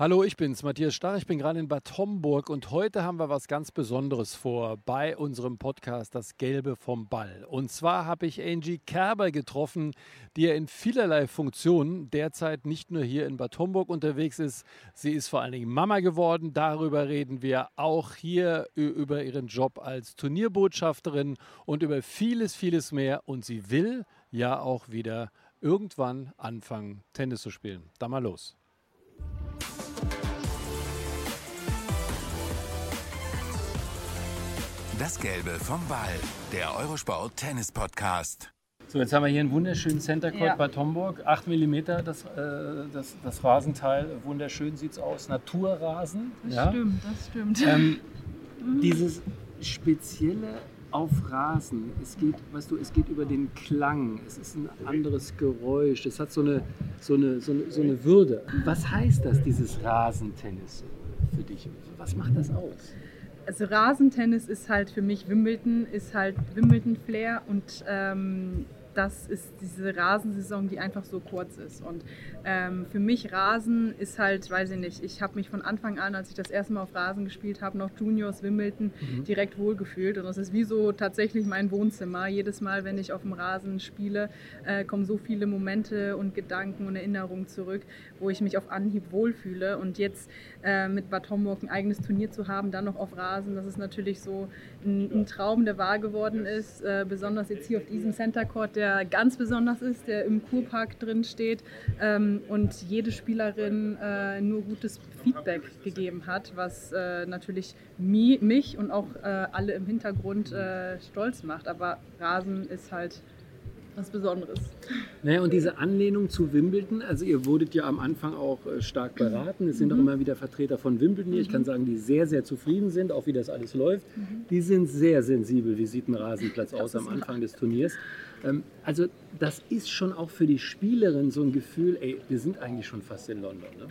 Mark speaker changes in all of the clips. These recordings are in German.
Speaker 1: Hallo, ich bin's, Matthias Starr. Ich bin gerade in Bad Homburg und heute haben wir was ganz Besonderes vor bei unserem Podcast Das Gelbe vom Ball. Und zwar habe ich Angie Kerber getroffen, die ja in vielerlei Funktionen derzeit nicht nur hier in Bad Homburg unterwegs ist. Sie ist vor allen Dingen Mama geworden. Darüber reden wir auch hier über ihren Job als Turnierbotschafterin und über vieles, vieles mehr. Und sie will ja auch wieder irgendwann anfangen, Tennis zu spielen. Da mal los.
Speaker 2: Das Gelbe vom Ball, der Eurosport Tennis Podcast.
Speaker 1: So, jetzt haben wir hier einen wunderschönen Center Court ja. bei Tomburg. 8 mm das, äh, das, das Rasenteil. Wunderschön sieht es aus. Naturrasen.
Speaker 3: Das ja. stimmt, das stimmt.
Speaker 1: Ähm, dieses spezielle auf Rasen. Es geht, weißt du, es geht über den Klang. Es ist ein anderes Geräusch. Es hat so eine, so eine, so eine, so eine Würde. Was heißt das, dieses Rasentennis für dich? Was macht das aus?
Speaker 3: Also Rasentennis ist halt für mich Wimbledon, ist halt Wimbledon-Flair und ähm, das ist diese Rasensaison, die einfach so kurz ist. Und ähm, für mich Rasen ist halt, weiß ich nicht, ich habe mich von Anfang an, als ich das erste Mal auf Rasen gespielt habe, noch Juniors, Wimbledon, mhm. direkt wohlgefühlt. Und das ist wie so tatsächlich mein Wohnzimmer. Jedes Mal, wenn ich auf dem Rasen spiele, äh, kommen so viele Momente und Gedanken und Erinnerungen zurück, wo ich mich auf Anhieb wohlfühle. Und jetzt äh, mit Bad Homburg ein eigenes Turnier zu haben, dann noch auf Rasen, das ist natürlich so ein, ein Traum, der wahr geworden ist. Äh, besonders jetzt hier auf diesem Center Court, der ganz besonders ist, der im Kurpark drin steht ähm, und jede Spielerin äh, nur gutes Feedback gegeben hat, was äh, natürlich mi mich und auch äh, alle im Hintergrund äh, stolz macht. Aber Rasen ist halt was Besonderes.
Speaker 1: Naja, und diese Anlehnung zu Wimbledon, also ihr wurdet ja am Anfang auch äh, stark beraten. Es sind mhm. auch immer wieder Vertreter von Wimbledon hier. Ich kann mhm. sagen, die sehr, sehr zufrieden sind, auch wie das alles läuft. Mhm. Die sind sehr sensibel, wie sieht ein Rasenplatz aus am Anfang des Turniers. Ähm, also das ist schon auch für die Spielerin so ein Gefühl, ey, wir sind eigentlich schon fast in London. Ne?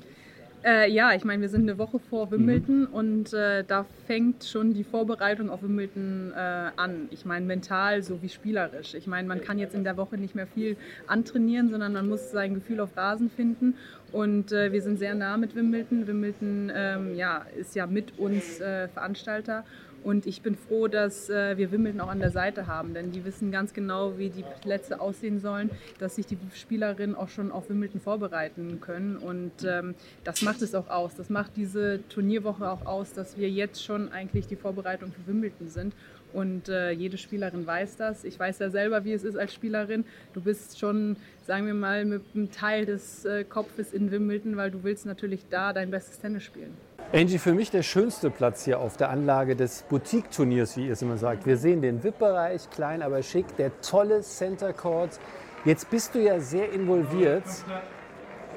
Speaker 3: Äh, ja, ich meine, wir sind eine Woche vor Wimbledon mhm. und äh, da fängt schon die Vorbereitung auf Wimbledon äh, an. Ich meine, mental sowie spielerisch. Ich meine, man kann jetzt in der Woche nicht mehr viel antrainieren, sondern man muss sein Gefühl auf Rasen finden. Und äh, wir sind sehr nah mit Wimbledon. Wimbledon ähm, ja, ist ja mit uns äh, Veranstalter und ich bin froh, dass äh, wir Wimbledon auch an der Seite haben, denn die wissen ganz genau, wie die Plätze aussehen sollen, dass sich die Spielerinnen auch schon auf Wimbledon vorbereiten können. Und ähm, das macht es auch aus. Das macht diese Turnierwoche auch aus, dass wir jetzt schon eigentlich die Vorbereitung für Wimbledon sind. Und äh, jede Spielerin weiß das. Ich weiß ja selber, wie es ist als Spielerin. Du bist schon, sagen wir mal, mit einem Teil des äh, Kopfes in Wimbledon, weil du willst natürlich da dein bestes Tennis spielen.
Speaker 1: Angie, für mich der schönste Platz hier auf der Anlage des Boutique-Turniers, wie ihr es immer sagt. Wir sehen den VIP-Bereich, klein aber schick, der tolle Center Court. Jetzt bist du ja sehr involviert.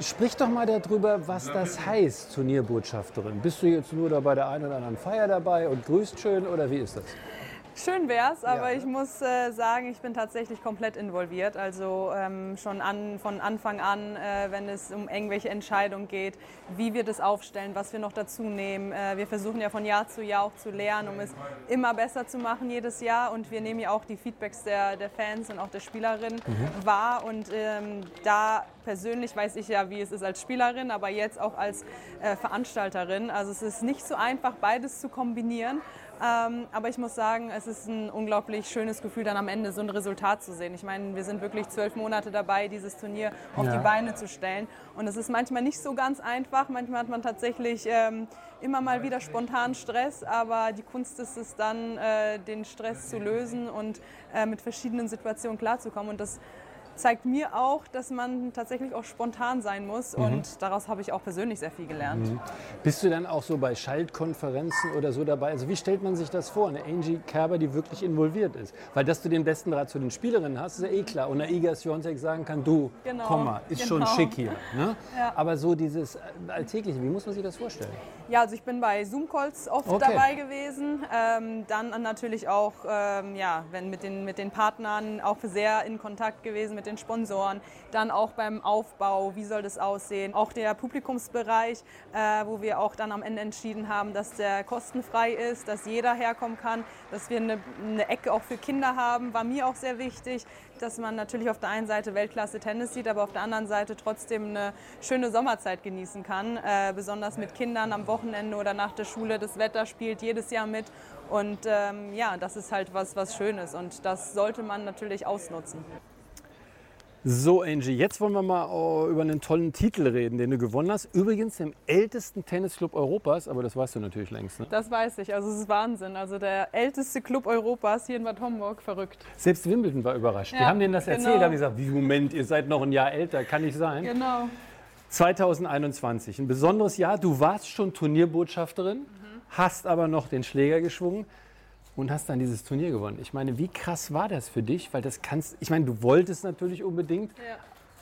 Speaker 1: Sprich doch mal darüber, was das heißt, Turnierbotschafterin. Bist du jetzt nur da bei der einen oder anderen Feier dabei und grüßt schön oder wie ist das?
Speaker 3: Schön wär's, aber ja, ich muss äh, sagen, ich bin tatsächlich komplett involviert. Also ähm, schon an, von Anfang an, äh, wenn es um irgendwelche Entscheidungen geht, wie wir das aufstellen, was wir noch dazu nehmen. Äh, wir versuchen ja von Jahr zu Jahr auch zu lernen, um es immer besser zu machen jedes Jahr. Und wir nehmen ja auch die Feedbacks der, der Fans und auch der Spielerinnen mhm. wahr. Und ähm, da persönlich weiß ich ja, wie es ist als Spielerin, aber jetzt auch als äh, Veranstalterin. Also es ist nicht so einfach, beides zu kombinieren. Ähm, aber ich muss sagen, es ist ein unglaublich schönes Gefühl, dann am Ende so ein Resultat zu sehen. Ich meine, wir sind wirklich zwölf Monate dabei, dieses Turnier auf ja. die Beine zu stellen. Und es ist manchmal nicht so ganz einfach. Manchmal hat man tatsächlich ähm, immer mal wieder spontan Stress, aber die Kunst ist es dann, äh, den Stress zu lösen und äh, mit verschiedenen Situationen klarzukommen. Und das zeigt mir auch, dass man tatsächlich auch spontan sein muss mhm. und daraus habe ich auch persönlich sehr viel gelernt. Mhm.
Speaker 1: Bist du dann auch so bei Schaltkonferenzen oder so dabei? Also wie stellt man sich das vor, eine Angie Kerber, die wirklich involviert ist? Weil dass du den besten Draht zu den Spielerinnen hast, ist ja eh klar. Und eine Iga Swiatek sagen kann, du, genau. komm mal, ist genau. schon schick hier. Ne? Ja. Aber so dieses Alltägliche, wie muss man sich das vorstellen?
Speaker 3: Ja, also ich bin bei Zoom-Calls oft okay. dabei gewesen. Ähm, dann natürlich auch, ähm, ja, wenn mit den, mit den Partnern auch sehr in Kontakt gewesen, mit den Sponsoren, dann auch beim Aufbau, wie soll das aussehen, auch der Publikumsbereich, äh, wo wir auch dann am Ende entschieden haben, dass der kostenfrei ist, dass jeder herkommen kann, dass wir eine, eine Ecke auch für Kinder haben, war mir auch sehr wichtig, dass man natürlich auf der einen Seite Weltklasse Tennis sieht, aber auf der anderen Seite trotzdem eine schöne Sommerzeit genießen kann, äh, besonders mit Kindern am Wochenende oder nach der Schule. Das Wetter spielt jedes Jahr mit und ähm, ja, das ist halt was, was Schönes und das sollte man natürlich ausnutzen.
Speaker 1: So, Angie, jetzt wollen wir mal oh, über einen tollen Titel reden, den du gewonnen hast. Übrigens im ältesten Tennisclub Europas, aber das weißt du natürlich längst. Ne?
Speaker 3: Das weiß ich, also es ist Wahnsinn. Also der älteste Club Europas hier in Bad Homburg, verrückt.
Speaker 1: Selbst Wimbledon war überrascht.
Speaker 3: Ja,
Speaker 1: Die haben denen das
Speaker 3: genau.
Speaker 1: erzählt, haben gesagt, wie Moment, ihr seid noch ein Jahr älter, kann nicht sein.
Speaker 3: Genau.
Speaker 1: 2021, ein besonderes Jahr. Du warst schon Turnierbotschafterin,
Speaker 3: Mhm.
Speaker 1: hast aber noch den Schläger geschwungen und hast dann dieses Turnier gewonnen. Ich meine, wie krass war das für dich? Weil das kannst, ich meine, du wolltest natürlich unbedingt.
Speaker 3: Ja.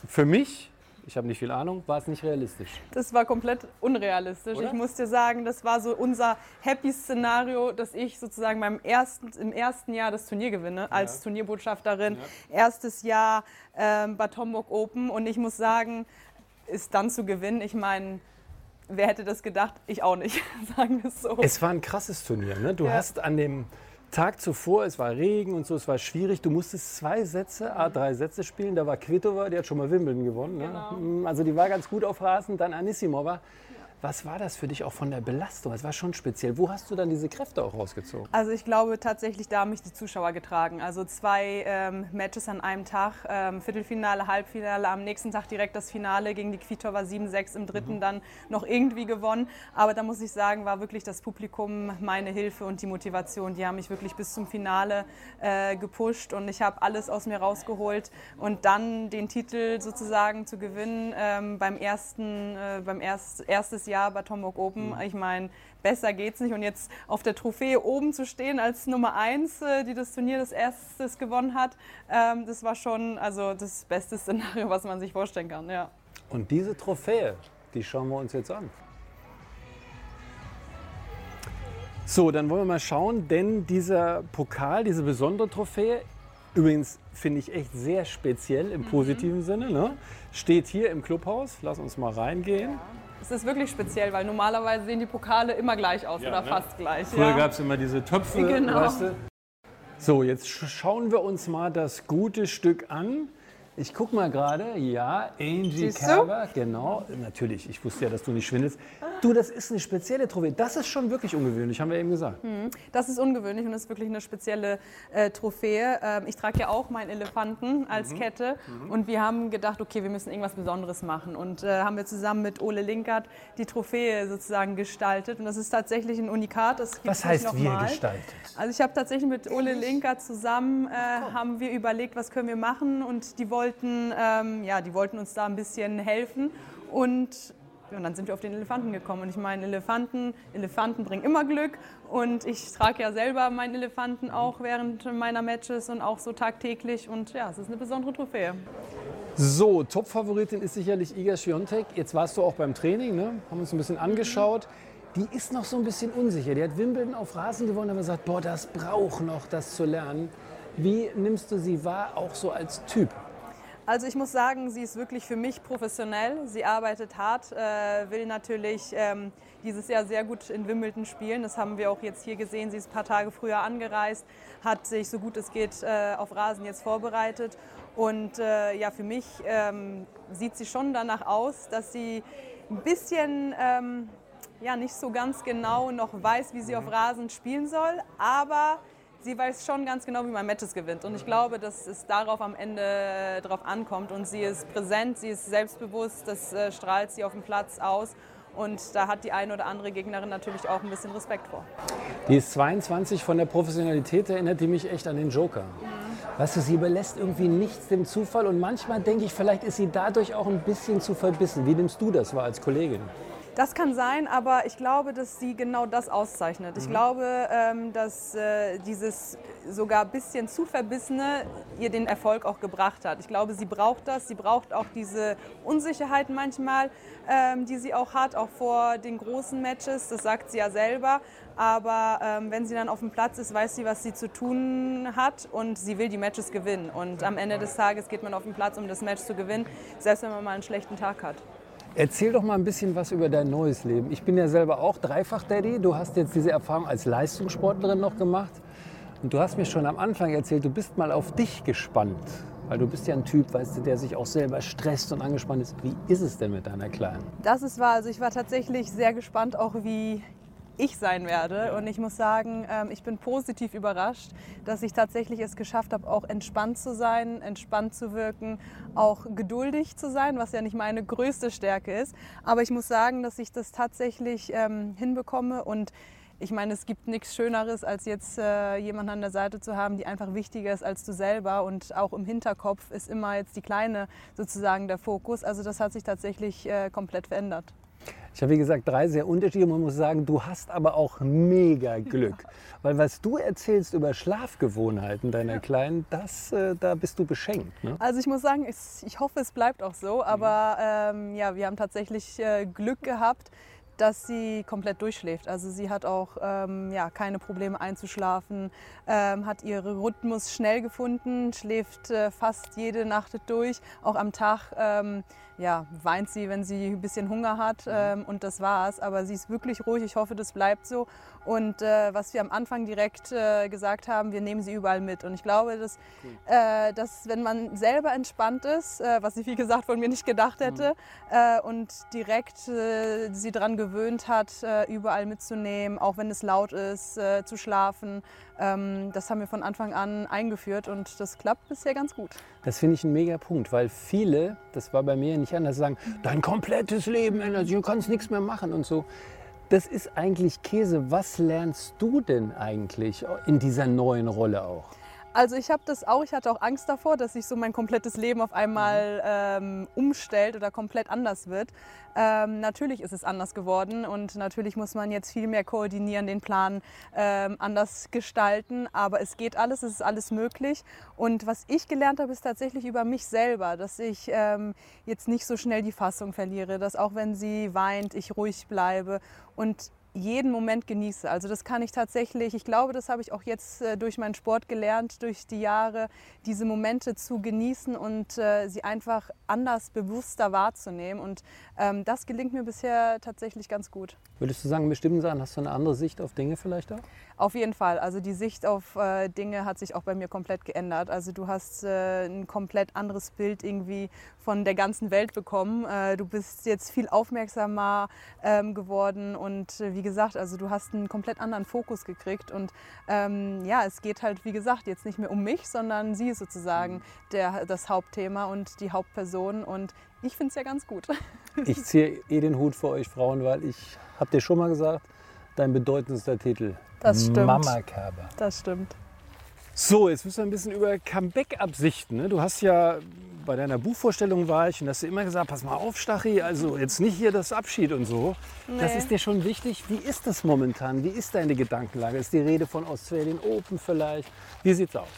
Speaker 1: Für mich, ich habe nicht viel Ahnung, war es nicht realistisch.
Speaker 3: Das war komplett unrealistisch.
Speaker 1: Oder?
Speaker 3: Ich muss dir sagen, das war so unser Happy-Szenario, dass ich sozusagen beim ersten, im ersten Jahr das Turnier gewinne, als Turnierbotschafterin. Erstes Jahr ähm, Bad Homburg Open und ich muss sagen, ist dann zu gewinnen. Ich meine, wer hätte das gedacht? Ich auch nicht, sagen wir es so.
Speaker 1: Es war ein krasses Turnier. Ne? Du
Speaker 3: Ja.
Speaker 1: hast an dem Tag zuvor, es war Regen und so, es war schwierig. Du musstest zwei Sätze, a drei Sätze spielen. Da war Kvitova, die hat schon mal Wimbledon gewonnen. Ne?
Speaker 3: Genau.
Speaker 1: Also die war ganz gut auf Rasen. Dann Anissimova. Was war das für dich auch von der Belastung? Es war schon speziell. Wo hast du dann diese Kräfte auch rausgezogen?
Speaker 3: Also ich glaube tatsächlich, da haben mich die Zuschauer getragen. Also zwei ähm, Matches an einem Tag, ähm, Viertelfinale, Halbfinale, am nächsten Tag direkt das Finale gegen die Kvitova 7-6, im dritten dann noch irgendwie gewonnen. Aber da muss ich sagen, war wirklich das Publikum meine Hilfe und die Motivation. Die haben mich wirklich bis zum Finale äh, gepusht und ich habe alles aus mir rausgeholt und dann den Titel sozusagen zu gewinnen ähm, beim ersten, äh, beim erst, erstes Jahr bei Homburg Open. Ich meine, besser geht's nicht. Und jetzt auf der Trophäe oben zu stehen als Nummer eins, äh, die das Turnier das erstes gewonnen hat, ähm, das war schon also das beste Szenario, was man sich vorstellen kann. Ja.
Speaker 1: Und diese Trophäe, die schauen wir uns jetzt an. So, dann wollen wir mal schauen, denn dieser Pokal, diese besondere Trophäe, übrigens finde ich echt sehr speziell im positiven Sinne, ne? steht hier im Clubhaus. Lass uns mal reingehen.
Speaker 3: Es ist wirklich speziell, weil normalerweise sehen die Pokale immer gleich aus oder
Speaker 1: ne?
Speaker 3: fast gleich.
Speaker 1: Früher
Speaker 3: ja.
Speaker 1: gab es immer diese Töpfe,
Speaker 3: Genau.
Speaker 1: weißt du? So, jetzt sch- schauen wir uns mal das gute Stück an. Ich guck mal gerade, ja, Angie
Speaker 3: Siehst du?
Speaker 1: Kerber, genau, natürlich, ich wusste ja, dass du nicht schwindelst. Du, das ist eine spezielle Trophäe, das ist schon wirklich ungewöhnlich, haben wir eben gesagt.
Speaker 3: Das ist ungewöhnlich und ist wirklich eine spezielle äh, Trophäe. Ähm, ich trage ja auch meinen Elefanten als Kette und wir haben gedacht, okay, wir müssen irgendwas Besonderes machen und äh, haben wir zusammen mit Ole Linkert die Trophäe sozusagen gestaltet und das ist tatsächlich ein Unikat. Das
Speaker 1: Was heißt wir
Speaker 3: nochmal.
Speaker 1: gestaltet?
Speaker 3: Also ich habe tatsächlich mit Ole Linkert zusammen äh, haben wir überlegt, was können wir machen und die wollten, ähm, ja, die wollten uns da ein bisschen helfen und und dann sind wir auf den Elefanten gekommen. Und ich meine, Elefanten, Elefanten bringen immer Glück. Und ich trage ja selber meinen Elefanten auch während meiner Matches und auch so tagtäglich. Und ja, es ist eine besondere Trophäe.
Speaker 1: So, Top-Favoritin ist sicherlich Iga Świątek. Jetzt warst du auch beim Training, ne? haben uns ein bisschen angeschaut. Die ist noch so ein bisschen unsicher. Die hat Wimbledon auf Rasen gewonnen, aber sagt, boah, das braucht noch, das zu lernen. Wie nimmst du sie wahr, auch so als Typ?
Speaker 3: Also ich muss sagen, sie ist wirklich für mich professionell. Sie arbeitet hart, äh, will natürlich ähm, dieses Jahr sehr gut in Wimbledon spielen. Das haben wir auch jetzt hier gesehen. Sie ist ein paar Tage früher angereist, hat sich so gut es geht äh, auf Rasen jetzt vorbereitet. Und äh, ja, für mich ähm, sieht sie schon danach aus, dass sie ein bisschen ähm, ja, nicht so ganz genau noch weiß, wie sie auf Rasen spielen soll. Aber sie weiß schon ganz genau, wie man Matches gewinnt. Und ich glaube, dass es darauf am Ende äh, drauf ankommt. Und sie ist präsent, sie ist selbstbewusst, das äh, strahlt sie auf dem Platz aus. Und da hat die eine oder andere Gegnerin natürlich auch ein bisschen Respekt vor.
Speaker 1: Die ist 22, von der Professionalität erinnert die mich echt an den Joker. Weißt du, sie überlässt irgendwie nichts dem Zufall und manchmal denke ich, vielleicht ist sie dadurch auch ein bisschen zu verbissen. Wie nimmst du das wahr als Kollegin?
Speaker 3: Das kann sein, aber ich glaube, dass sie genau das auszeichnet. Ich glaube, ähm, dass äh, dieses sogar ein bisschen zu verbissene ihr den Erfolg auch gebracht hat. Ich glaube, sie braucht das. Sie braucht auch diese Unsicherheit manchmal, ähm, die sie auch hat, auch vor den großen Matches. Das sagt sie ja selber. Aber ähm, wenn sie dann auf dem Platz ist, weiß sie, was sie zu tun hat und sie will die Matches gewinnen. Und am Ende des Tages geht man auf den Platz, um das Match zu gewinnen, selbst wenn man mal einen schlechten Tag hat.
Speaker 1: Erzähl doch mal ein bisschen was über dein neues Leben. Ich bin ja selber auch Dreifach-Daddy. Du hast jetzt diese Erfahrung als Leistungssportlerin noch gemacht. Und du hast mir schon am Anfang erzählt, du bist mal auf dich gespannt. Weil du bist ja ein Typ, weißt du, der sich auch selber stresst und angespannt ist. Wie ist es denn mit deiner Kleinen?
Speaker 3: Das ist wahr. Also ich war tatsächlich sehr gespannt, auch wie ich sein werde. Und ich muss sagen, ähm, ich bin positiv überrascht, dass ich tatsächlich es geschafft habe, auch entspannt zu sein, entspannt zu wirken, auch geduldig zu sein, was ja nicht meine größte Stärke ist. Aber ich muss sagen, dass ich das tatsächlich ähm, hinbekomme und ich meine, es gibt nichts Schöneres, als jetzt äh, jemanden an der Seite zu haben, die einfach wichtiger ist als du selber. Und auch im Hinterkopf ist immer jetzt die Kleine sozusagen der Fokus. Also das hat sich tatsächlich äh, komplett verändert.
Speaker 1: Ich habe, wie gesagt, drei sehr unterschiedliche. Man muss sagen, du hast aber auch mega Glück. Weil was du erzählst über Schlafgewohnheiten deiner Kleinen, das, äh, da bist du beschenkt. Ne?
Speaker 3: Also ich muss sagen, ich, ich hoffe, es bleibt auch so. Aber ähm, ja, wir haben tatsächlich äh, Glück gehabt, dass sie komplett durchschläft. Also sie hat auch ähm, ja, keine Probleme einzuschlafen, ähm, hat ihren Rhythmus schnell gefunden, schläft äh, fast jede Nacht durch, auch am Tag. Ähm, ja, weint sie, wenn sie ein bisschen Hunger hat mhm. ähm, und das war's. Aber sie ist wirklich ruhig. Ich hoffe, das bleibt so. Und äh, was wir am Anfang direkt äh, gesagt haben, wir nehmen sie überall mit. Und ich glaube, dass, cool. äh, dass wenn man selber entspannt ist, äh, was ich wie gesagt von mir nicht gedacht hätte, mhm. und direkt äh, sie daran gewöhnt hat, überall mitzunehmen, auch wenn es laut ist, zu schlafen, ähm, das haben wir von Anfang an eingeführt und das klappt bisher ganz gut.
Speaker 1: Das finde ich ein mega Punkt, weil viele, das war bei mir nicht anders, sagen, dein komplettes Leben ändert sich, du kannst nichts mehr machen und so. Das ist eigentlich Käse. Was lernst du denn eigentlich in dieser neuen Rolle auch?
Speaker 3: Also ich habe das auch, ich hatte auch Angst davor, dass sich so mein komplettes Leben auf einmal mhm. ähm, umstellt oder komplett anders wird. Ähm, natürlich ist es anders geworden und natürlich muss man jetzt viel mehr koordinieren, den Plan ähm, anders gestalten, aber es geht alles, es ist alles möglich. Und was ich gelernt habe, ist tatsächlich über mich selber, dass ich ähm, jetzt nicht so schnell die Fassung verliere, dass auch wenn sie weint, ich ruhig bleibe und jeden Moment genieße. Also das kann ich tatsächlich, ich glaube, das habe ich auch jetzt äh, durch meinen Sport gelernt, durch die Jahre, diese Momente zu genießen und äh, sie einfach anders, bewusster wahrzunehmen. Und ähm, das gelingt mir bisher tatsächlich ganz gut.
Speaker 1: Würdest du sagen, in bestimmten Sachen hast du eine andere Sicht auf Dinge vielleicht auch?
Speaker 3: Auf jeden Fall. Also die Sicht auf äh, Dinge hat sich auch bei mir komplett geändert. Also du hast ein komplett anderes Bild irgendwie von der ganzen Welt bekommen. Äh, du bist jetzt viel aufmerksamer ähm, geworden und äh, wie gesagt, also du hast einen komplett anderen Fokus gekriegt und ähm, ja, es geht halt wie gesagt jetzt nicht mehr um mich, sondern sie ist sozusagen mhm. der, das Hauptthema und die Hauptperson und ich finde es ja ganz gut.
Speaker 1: Ich ziehe eh den Hut für euch Frauen, weil ich habe dir schon mal gesagt, dein bedeutendster Titel
Speaker 3: das stimmt.
Speaker 1: Mama Kerber.
Speaker 3: Das stimmt.
Speaker 1: So, jetzt müssen wir ein bisschen über Comeback-Absichten. Ne? Du hast ja bei deiner Buchvorstellung war ich und hast du immer gesagt, pass mal auf, Stachi, also jetzt nicht hier das Abschied und so. Nee. Das ist dir schon wichtig. Wie ist das momentan? Wie ist deine Gedankenlage? Ist die Rede von Australien Open vielleicht? Wie sieht's aus?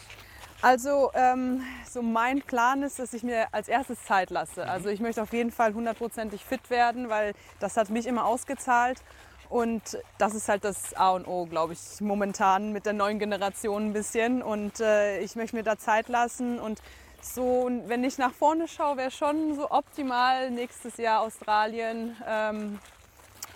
Speaker 3: Also ähm, so mein Plan ist, dass ich mir als erstes Zeit lasse. Also ich möchte auf jeden Fall hundertprozentig fit werden, weil das hat mich immer ausgezahlt. Und das ist halt das A und O, glaube ich, momentan mit der neuen Generation ein bisschen. Und äh, ich möchte mir da Zeit lassen. Und so, wenn ich nach vorne schaue, wäre schon so optimal nächstes Jahr Australien ähm,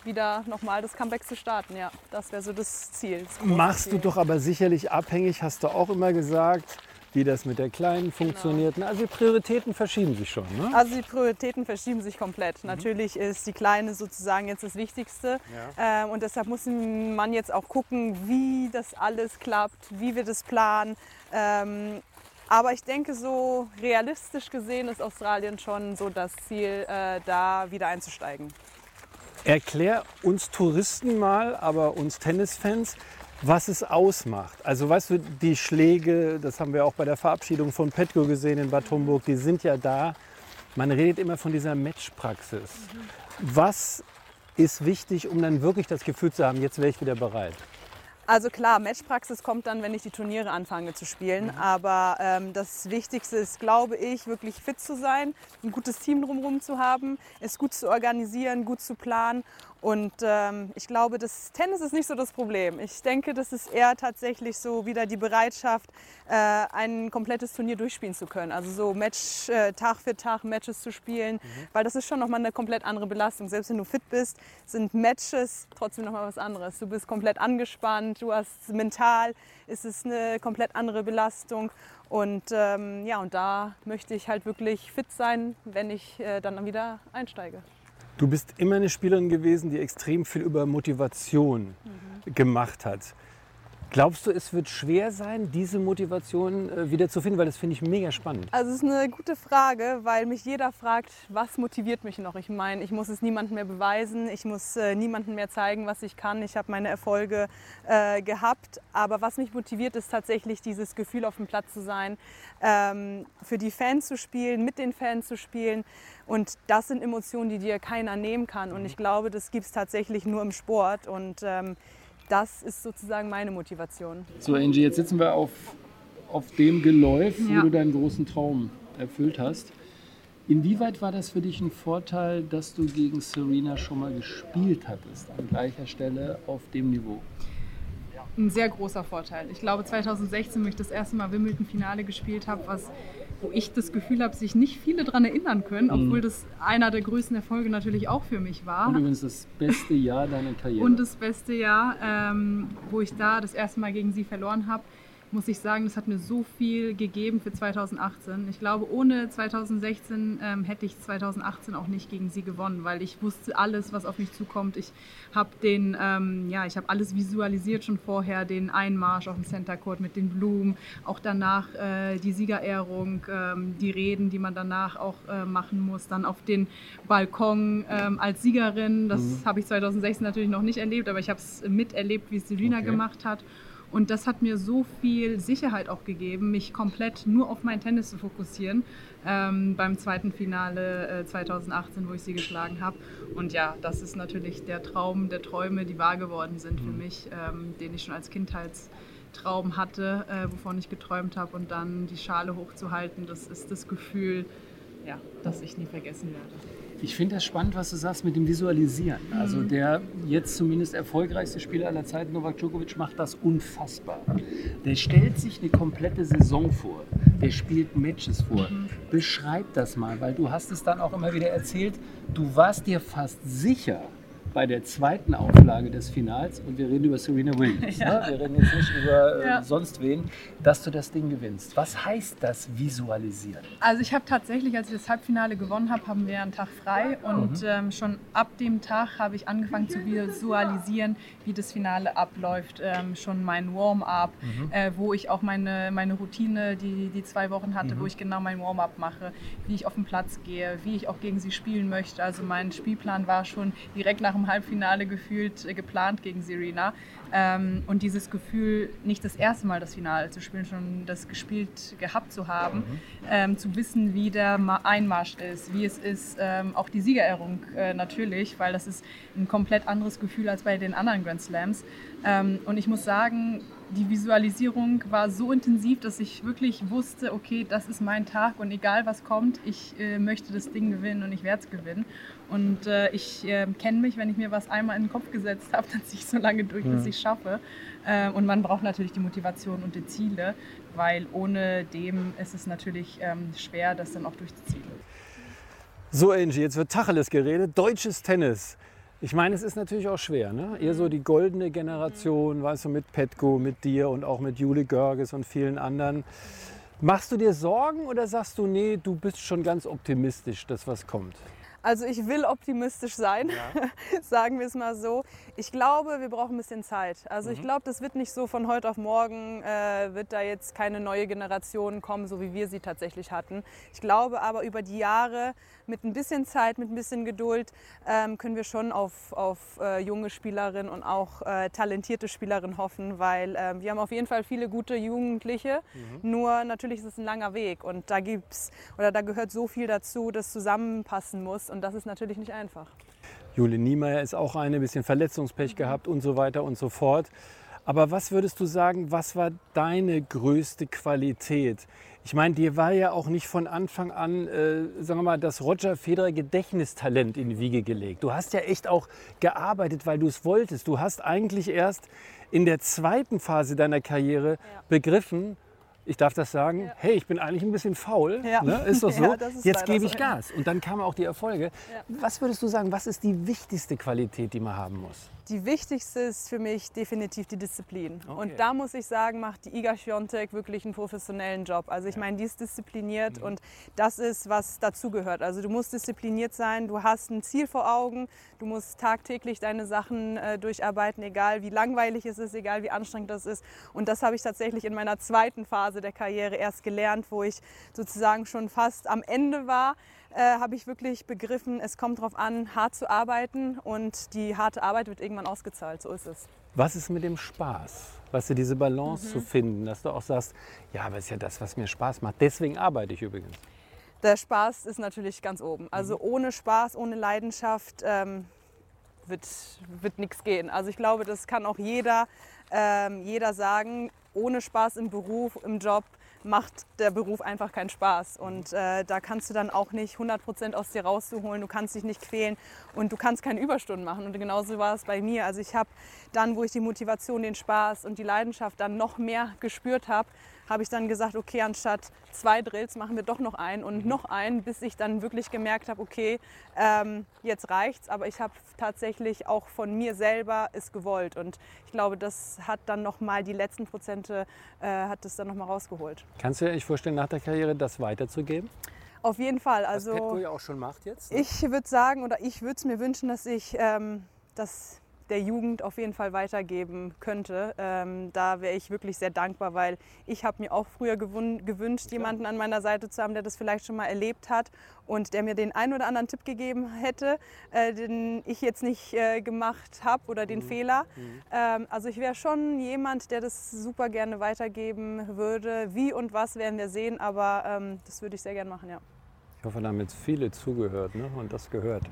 Speaker 3: wieder nochmal das Comeback zu starten. Ja, das wäre so das Ziel. Das
Speaker 1: Machst
Speaker 3: Ziel.
Speaker 1: du doch aber sicherlich abhängig, hast du auch immer gesagt wie das mit der Kleinen funktioniert. Genau. Also die Prioritäten verschieben sich schon. Ne?
Speaker 3: Also die Prioritäten verschieben sich komplett. Mhm. Natürlich ist die Kleine sozusagen jetzt das Wichtigste. Ja. Ähm, und deshalb muss man jetzt auch gucken, wie das alles klappt, wie wir das planen. Ähm, aber ich denke, so realistisch gesehen ist Australien schon so das Ziel, äh, da wieder einzusteigen.
Speaker 1: Erklär uns Touristen mal, aber uns Tennisfans, was es ausmacht. Also weißt du, die Schläge, das haben wir auch bei der Verabschiedung von Petko gesehen in Bad Homburg, die sind ja da. Man redet immer von dieser Matchpraxis. Was ist wichtig, um dann wirklich das Gefühl zu haben, jetzt wäre ich wieder bereit?
Speaker 3: Also klar, Matchpraxis kommt dann, wenn ich die Turniere anfange zu spielen. Mhm. Aber ähm, das Wichtigste ist, glaube ich, wirklich fit zu sein, ein gutes Team drumherum zu haben, es gut zu organisieren, gut zu planen und ähm, ich glaube, das Tennis ist nicht so das Problem. Ich denke, das ist eher tatsächlich so wieder die Bereitschaft, äh, ein komplettes Turnier durchspielen zu können. Also so Match, äh, Tag für Tag Matches zu spielen, mhm. weil das ist schon nochmal eine komplett andere Belastung. Selbst wenn du fit bist, sind Matches trotzdem nochmal was anderes. Du bist komplett angespannt, du hast mental, ist es eine komplett andere Belastung. Und ähm, ja, und da möchte ich halt wirklich fit sein, wenn ich äh, dann wieder einsteige.
Speaker 1: Du bist immer eine Spielerin gewesen, die extrem viel über Motivation mhm. gemacht hat. Glaubst du, es wird schwer sein, diese Motivation äh, wieder zu finden? Weil das finde ich mega spannend.
Speaker 3: Also es ist eine gute Frage, weil mich jeder fragt, was motiviert mich noch? Ich meine, ich muss es niemandem mehr beweisen, ich muss äh, niemandem mehr zeigen, was ich kann. Ich habe meine Erfolge äh, gehabt, aber was mich motiviert, ist tatsächlich dieses Gefühl, auf dem Platz zu sein, ähm, für die Fans zu spielen, mit den Fans zu spielen. Und das sind Emotionen, die dir keiner nehmen kann. Und ich glaube, das gibt es tatsächlich nur im Sport. Und ähm, das ist sozusagen meine Motivation.
Speaker 1: So, Angie, jetzt sitzen wir auf, auf dem Geläuf, ja. wo du deinen großen Traum erfüllt hast. Inwieweit war das für dich ein Vorteil, dass du gegen Serena schon mal gespielt hattest, an gleicher Stelle auf dem Niveau?
Speaker 4: Ein sehr großer Vorteil. Ich glaube, 2016, wo ich das erste Mal Wimbledon-Finale gespielt habe, was wo ich das Gefühl habe, sich nicht viele daran erinnern können, mhm. obwohl das einer der größten Erfolge natürlich auch für mich war.
Speaker 1: Und übrigens das beste Jahr deiner Karriere.
Speaker 4: Und das beste Jahr, ähm, wo ich da das erste Mal gegen sie verloren habe muss ich sagen, das hat mir so viel gegeben für 2018. Ich glaube, ohne 2016 ähm, hätte ich 2018 auch nicht gegen sie gewonnen, weil ich wusste alles, was auf mich zukommt. Ich habe den, ähm, ja, ich habe alles visualisiert schon vorher, den Einmarsch auf dem Center Court mit den Blumen, auch danach äh, die Siegerehrung, ähm, die Reden, die man danach auch äh, machen muss, dann auf den Balkon ähm, als Siegerin. Das mhm. habe ich 2016 natürlich noch nicht erlebt, aber ich habe es miterlebt, wie es Serena okay. gemacht hat. Und das hat mir so viel Sicherheit auch gegeben, mich komplett nur auf mein Tennis zu fokussieren ähm, beim zweiten Finale äh, 2018, wo ich sie geschlagen habe. Und ja, das ist natürlich der Traum der Träume, die wahr geworden sind für mhm. mich, ähm, den ich schon als Kindheitstraum hatte, äh, wovon ich geträumt habe. Und dann die Schale hochzuhalten, das ist das Gefühl, ja, das ich nie vergessen werde.
Speaker 1: Ich finde das spannend, was du sagst mit dem Visualisieren. Also mhm. der jetzt zumindest erfolgreichste Spieler aller Zeiten, Novak Djokovic, macht das unfassbar. Der stellt sich eine komplette Saison vor. Der spielt Matches vor. Mhm. Beschreib das mal, weil du hast es dann auch immer wieder erzählt. Du warst dir fast sicher, bei der zweiten Auflage des Finals, und wir reden über Serena Williams, ja. ne? wir reden jetzt nicht über äh, ja. sonst wen, dass du das Ding gewinnst. Was heißt das Visualisieren?
Speaker 4: Also ich habe tatsächlich, als ich das Halbfinale gewonnen habe, haben wir einen Tag frei und mhm. ähm, schon ab dem Tag habe ich angefangen zu visualisieren, wie das Finale abläuft. Ähm, schon mein Warm-up, mhm. äh, wo ich auch meine, meine Routine, die die zwei Wochen hatte, mhm. wo ich genau mein Warm-up mache, wie ich auf den Platz gehe, wie ich auch gegen sie spielen möchte. Also mein Spielplan war schon direkt nach dem Halbfinale gefühlt äh, geplant gegen Serena. Ähm, und dieses Gefühl, nicht das erste Mal das Finale zu spielen, schon das gespielt gehabt zu haben, mhm. ähm, zu wissen, wie der Einmarsch ist, wie es ist, ähm, auch die Siegerehrung äh, natürlich, weil das ist ein komplett anderes Gefühl als bei den anderen Grand Slams. Ähm, und ich muss sagen, die Visualisierung war so intensiv, dass ich wirklich wusste, okay, das ist mein Tag und egal was kommt, ich äh, möchte das Ding gewinnen und ich werde es gewinnen. Und äh, ich äh, kenne mich, wenn ich mir was einmal in den Kopf gesetzt habe, dann ziehe ich so lange durch, bis ich es schaffe. Äh, und man braucht natürlich die Motivation und die Ziele, weil ohne dem ist es natürlich ähm, schwer, das dann auch durchzuziehen.
Speaker 1: So, Angie, jetzt wird Tacheles geredet. Deutsches Tennis. Ich meine, es ist natürlich auch schwer. Ne? Eher so die goldene Generation, weißt du, mit Petko, mit dir und auch mit Jule Görges und vielen anderen. Machst du dir Sorgen oder sagst du, nee, du bist schon ganz optimistisch, dass was kommt?
Speaker 3: Also ich will optimistisch sein, ja. sagen wir es mal so. Ich glaube, wir brauchen ein bisschen Zeit. Also mhm. ich glaube, das wird nicht so von heute auf morgen, äh, wird da jetzt keine neue Generation kommen, so wie wir sie tatsächlich hatten. Ich glaube aber über die Jahre mit ein bisschen Zeit, mit ein bisschen Geduld ähm, können wir schon auf, auf äh, junge Spielerinnen und auch äh, talentierte Spielerinnen hoffen, weil äh, wir haben auf jeden Fall viele gute Jugendliche. Mhm. Nur natürlich ist es ein langer Weg und da gibt's oder da gehört so viel dazu, das zusammenpassen muss und das ist natürlich nicht einfach.
Speaker 1: Jule Niemeyer ist auch eine, bisschen Verletzungspech
Speaker 3: Mhm.
Speaker 1: gehabt und so weiter und so fort. Aber was würdest du sagen, was war deine größte Qualität? Ich meine, dir war ja auch nicht von Anfang an, äh, sagen wir mal, das Roger Federer Gedächtnistalent in die Wiege gelegt. Du hast ja echt auch gearbeitet, weil du es wolltest. Du hast eigentlich erst in der zweiten Phase deiner Karriere begriffen, ich darf das sagen, hey, ich bin eigentlich ein bisschen faul.
Speaker 3: Ja.
Speaker 1: Ne? Ist doch so.
Speaker 3: Ja, ist
Speaker 1: Jetzt gebe
Speaker 3: so,
Speaker 1: ich
Speaker 3: ja.
Speaker 1: Gas. Und dann kamen auch die Erfolge. Was würdest du sagen, was ist die wichtigste Qualität, die man haben muss?
Speaker 3: Die wichtigste ist für mich definitiv die Disziplin.
Speaker 1: Okay.
Speaker 3: Und da muss ich sagen, macht die Iga Świątek wirklich einen professionellen Job. Also ich meine, die ist diszipliniert und das ist, was dazugehört. Also du musst diszipliniert sein, du hast ein Ziel vor Augen, du musst tagtäglich deine Sachen äh, durcharbeiten, egal wie langweilig es ist, egal wie anstrengend das ist. Und das habe ich tatsächlich in meiner zweiten Phase der Karriere erst gelernt, wo ich sozusagen schon fast am Ende war äh, habe ich wirklich begriffen, es kommt darauf an, hart zu arbeiten und die harte Arbeit wird irgendwann ausgezahlt. So ist es.
Speaker 1: Was ist mit dem Spaß? Weißt du, diese Balance zu finden, dass du auch sagst, ja, aber ist ja das, was mir Spaß macht. Deswegen arbeite ich übrigens.
Speaker 3: Der Spaß ist natürlich ganz oben. Also ohne Spaß, ohne Leidenschaft ähm, wird, wird nichts gehen. Also ich glaube, das kann auch jeder, ähm, jeder sagen, ohne Spaß im Beruf, im Job macht der Beruf einfach keinen Spaß. Und äh, da kannst du dann auch nicht 100 Prozent aus dir rauszuholen. Du kannst dich nicht quälen und du kannst keine Überstunden machen. Und genauso war es bei mir. Also ich habe dann, wo ich die Motivation, den Spaß und die Leidenschaft dann noch mehr gespürt habe, habe ich dann gesagt, okay, anstatt zwei Drills machen wir doch noch einen und noch einen, bis ich dann wirklich gemerkt habe, okay, ähm, jetzt reicht's. Aber ich habe tatsächlich auch von mir selber es gewollt und ich glaube, das hat dann noch mal die letzten Prozente äh, hat es dann noch mal rausgeholt.
Speaker 1: Kannst du dir vorstellen, nach der Karriere das weiterzugeben?
Speaker 3: Auf jeden Fall.
Speaker 1: was Petko
Speaker 3: Also
Speaker 1: ja auch schon macht jetzt.
Speaker 3: ich würde sagen oder ich würde es mir wünschen, dass ich ähm, das der Jugend auf jeden Fall weitergeben könnte. Ähm, da wäre ich wirklich sehr dankbar, weil ich habe mir auch früher gewünscht, jemanden an meiner Seite zu haben, der das vielleicht schon mal erlebt hat und der mir den einen oder anderen Tipp gegeben hätte, äh, den ich jetzt nicht äh, gemacht habe oder den Fehler. Ähm, also ich wäre schon jemand, der das super gerne weitergeben würde. Wie und was werden wir sehen, aber ähm, das würde ich sehr gerne machen, ja.
Speaker 1: Ich hoffe, da haben jetzt viele zugehört ne? und das gehört.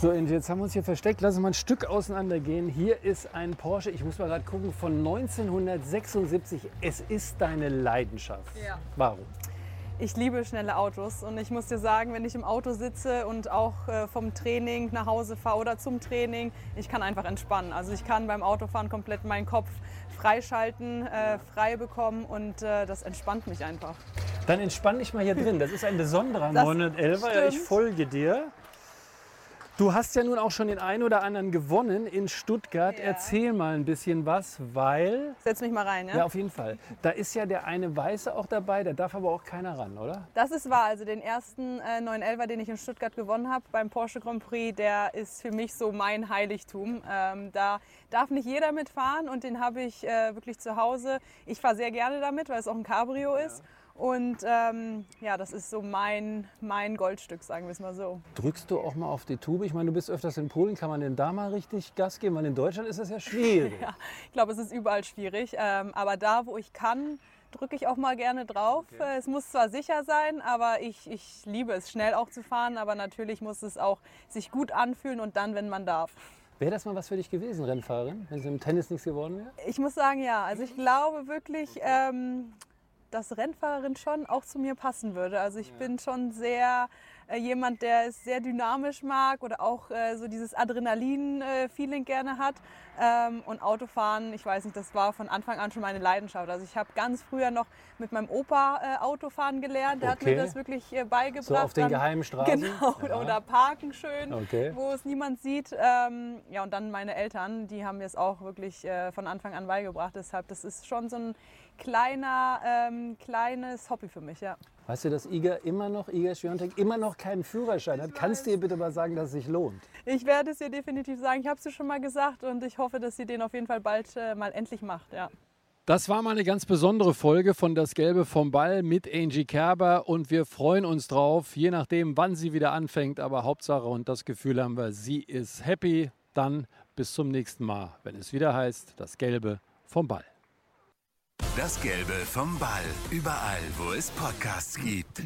Speaker 1: So, und jetzt haben wir uns hier versteckt. Lass uns mal ein Stück auseinander gehen. Hier ist ein Porsche, ich muss mal gerade gucken, von 1976. Es ist deine Leidenschaft.
Speaker 3: Ja.
Speaker 1: Warum?
Speaker 3: Ich liebe schnelle Autos und ich muss dir sagen, wenn ich im Auto sitze und auch äh, vom Training nach Hause fahre oder zum Training, ich kann einfach entspannen. Also ich kann beim Autofahren komplett meinen Kopf freischalten, äh, frei bekommen und äh, das entspannt mich einfach.
Speaker 1: Dann entspann dich mal hier drin. Das ist ein besonderer
Speaker 3: Das
Speaker 1: 911. Ja, ich
Speaker 3: stimmt.
Speaker 1: folge dir. Du hast ja nun auch schon den einen oder anderen gewonnen in Stuttgart.
Speaker 3: Ja.
Speaker 1: Erzähl mal ein bisschen was, weil.
Speaker 3: Setz mich mal rein, ja?
Speaker 1: Ja, auf jeden Fall. Da ist ja der eine Weiße auch dabei, da darf aber auch keiner ran, oder?
Speaker 3: Das ist wahr. Also den ersten äh, 911er, den ich in Stuttgart gewonnen habe beim Porsche Grand Prix, der ist für mich so mein Heiligtum. Ähm, da darf nicht jeder mitfahren und den habe ich äh, wirklich zu Hause. Ich fahre sehr gerne damit, weil es auch ein Cabrio ist. Und ähm, ja, das ist so mein, mein Goldstück, sagen wir es mal so.
Speaker 1: Drückst du auch mal auf die Tube? Ich meine, du bist öfters in Polen, kann man denn da mal richtig Gas geben? Weil in Deutschland ist das ja schwierig.
Speaker 3: Ja, ich glaube, es ist überall schwierig. Ähm, aber da, wo ich kann, drücke ich auch mal gerne drauf. Äh, Es muss zwar sicher sein, aber ich, ich liebe es, schnell auch zu fahren. Aber natürlich muss es auch sich gut anfühlen und dann, wenn man darf.
Speaker 1: Wäre das mal was für dich gewesen, Rennfahrerin, wenn es im Tennis nichts geworden wäre?
Speaker 3: Ich muss sagen, ja. Also ich glaube wirklich, ähm, dass Rennfahrerin schon auch zu mir passen würde. Also ich bin schon sehr äh, jemand, der es sehr dynamisch mag oder auch äh, so dieses Adrenalin-Feeling gerne hat. Ähm, und Autofahren, ich weiß nicht, das war von Anfang an schon meine Leidenschaft. Also ich habe ganz früher noch mit meinem Opa äh, Autofahren gelernt. Der hat
Speaker 1: Okay.
Speaker 3: mir das wirklich äh, beigebracht.
Speaker 1: So auf den
Speaker 3: Dann-
Speaker 1: geheimen Straßen?
Speaker 3: Genau,
Speaker 1: Ja.
Speaker 3: oder parken schön,
Speaker 1: Okay.
Speaker 3: wo es niemand sieht. Ähm, ja, und dann meine Eltern, die haben mir es auch wirklich äh, von Anfang an beigebracht. Deshalb, das ist schon so ein kleiner, ähm, kleines Hobby für mich, ja.
Speaker 1: Weißt du, dass Iga immer noch, Iga Świątek, immer noch keinen Führerschein hat? Kannst du ihr bitte mal sagen, dass es sich lohnt?
Speaker 3: Ich werde es ihr definitiv sagen. Ich habe es dir schon mal gesagt und ich hoffe, dass sie den auf jeden Fall bald äh, mal endlich macht, ja.
Speaker 1: Das war mal eine ganz besondere Folge von Das Gelbe vom Ball mit Angie Kerber und wir freuen uns drauf, je nachdem, wann sie wieder anfängt. Aber Hauptsache und das Gefühl haben wir, sie ist happy. Dann bis zum nächsten Mal, wenn es wieder heißt Das Gelbe vom Ball.
Speaker 2: Das Gelbe vom Ball. Überall, wo es Podcasts gibt.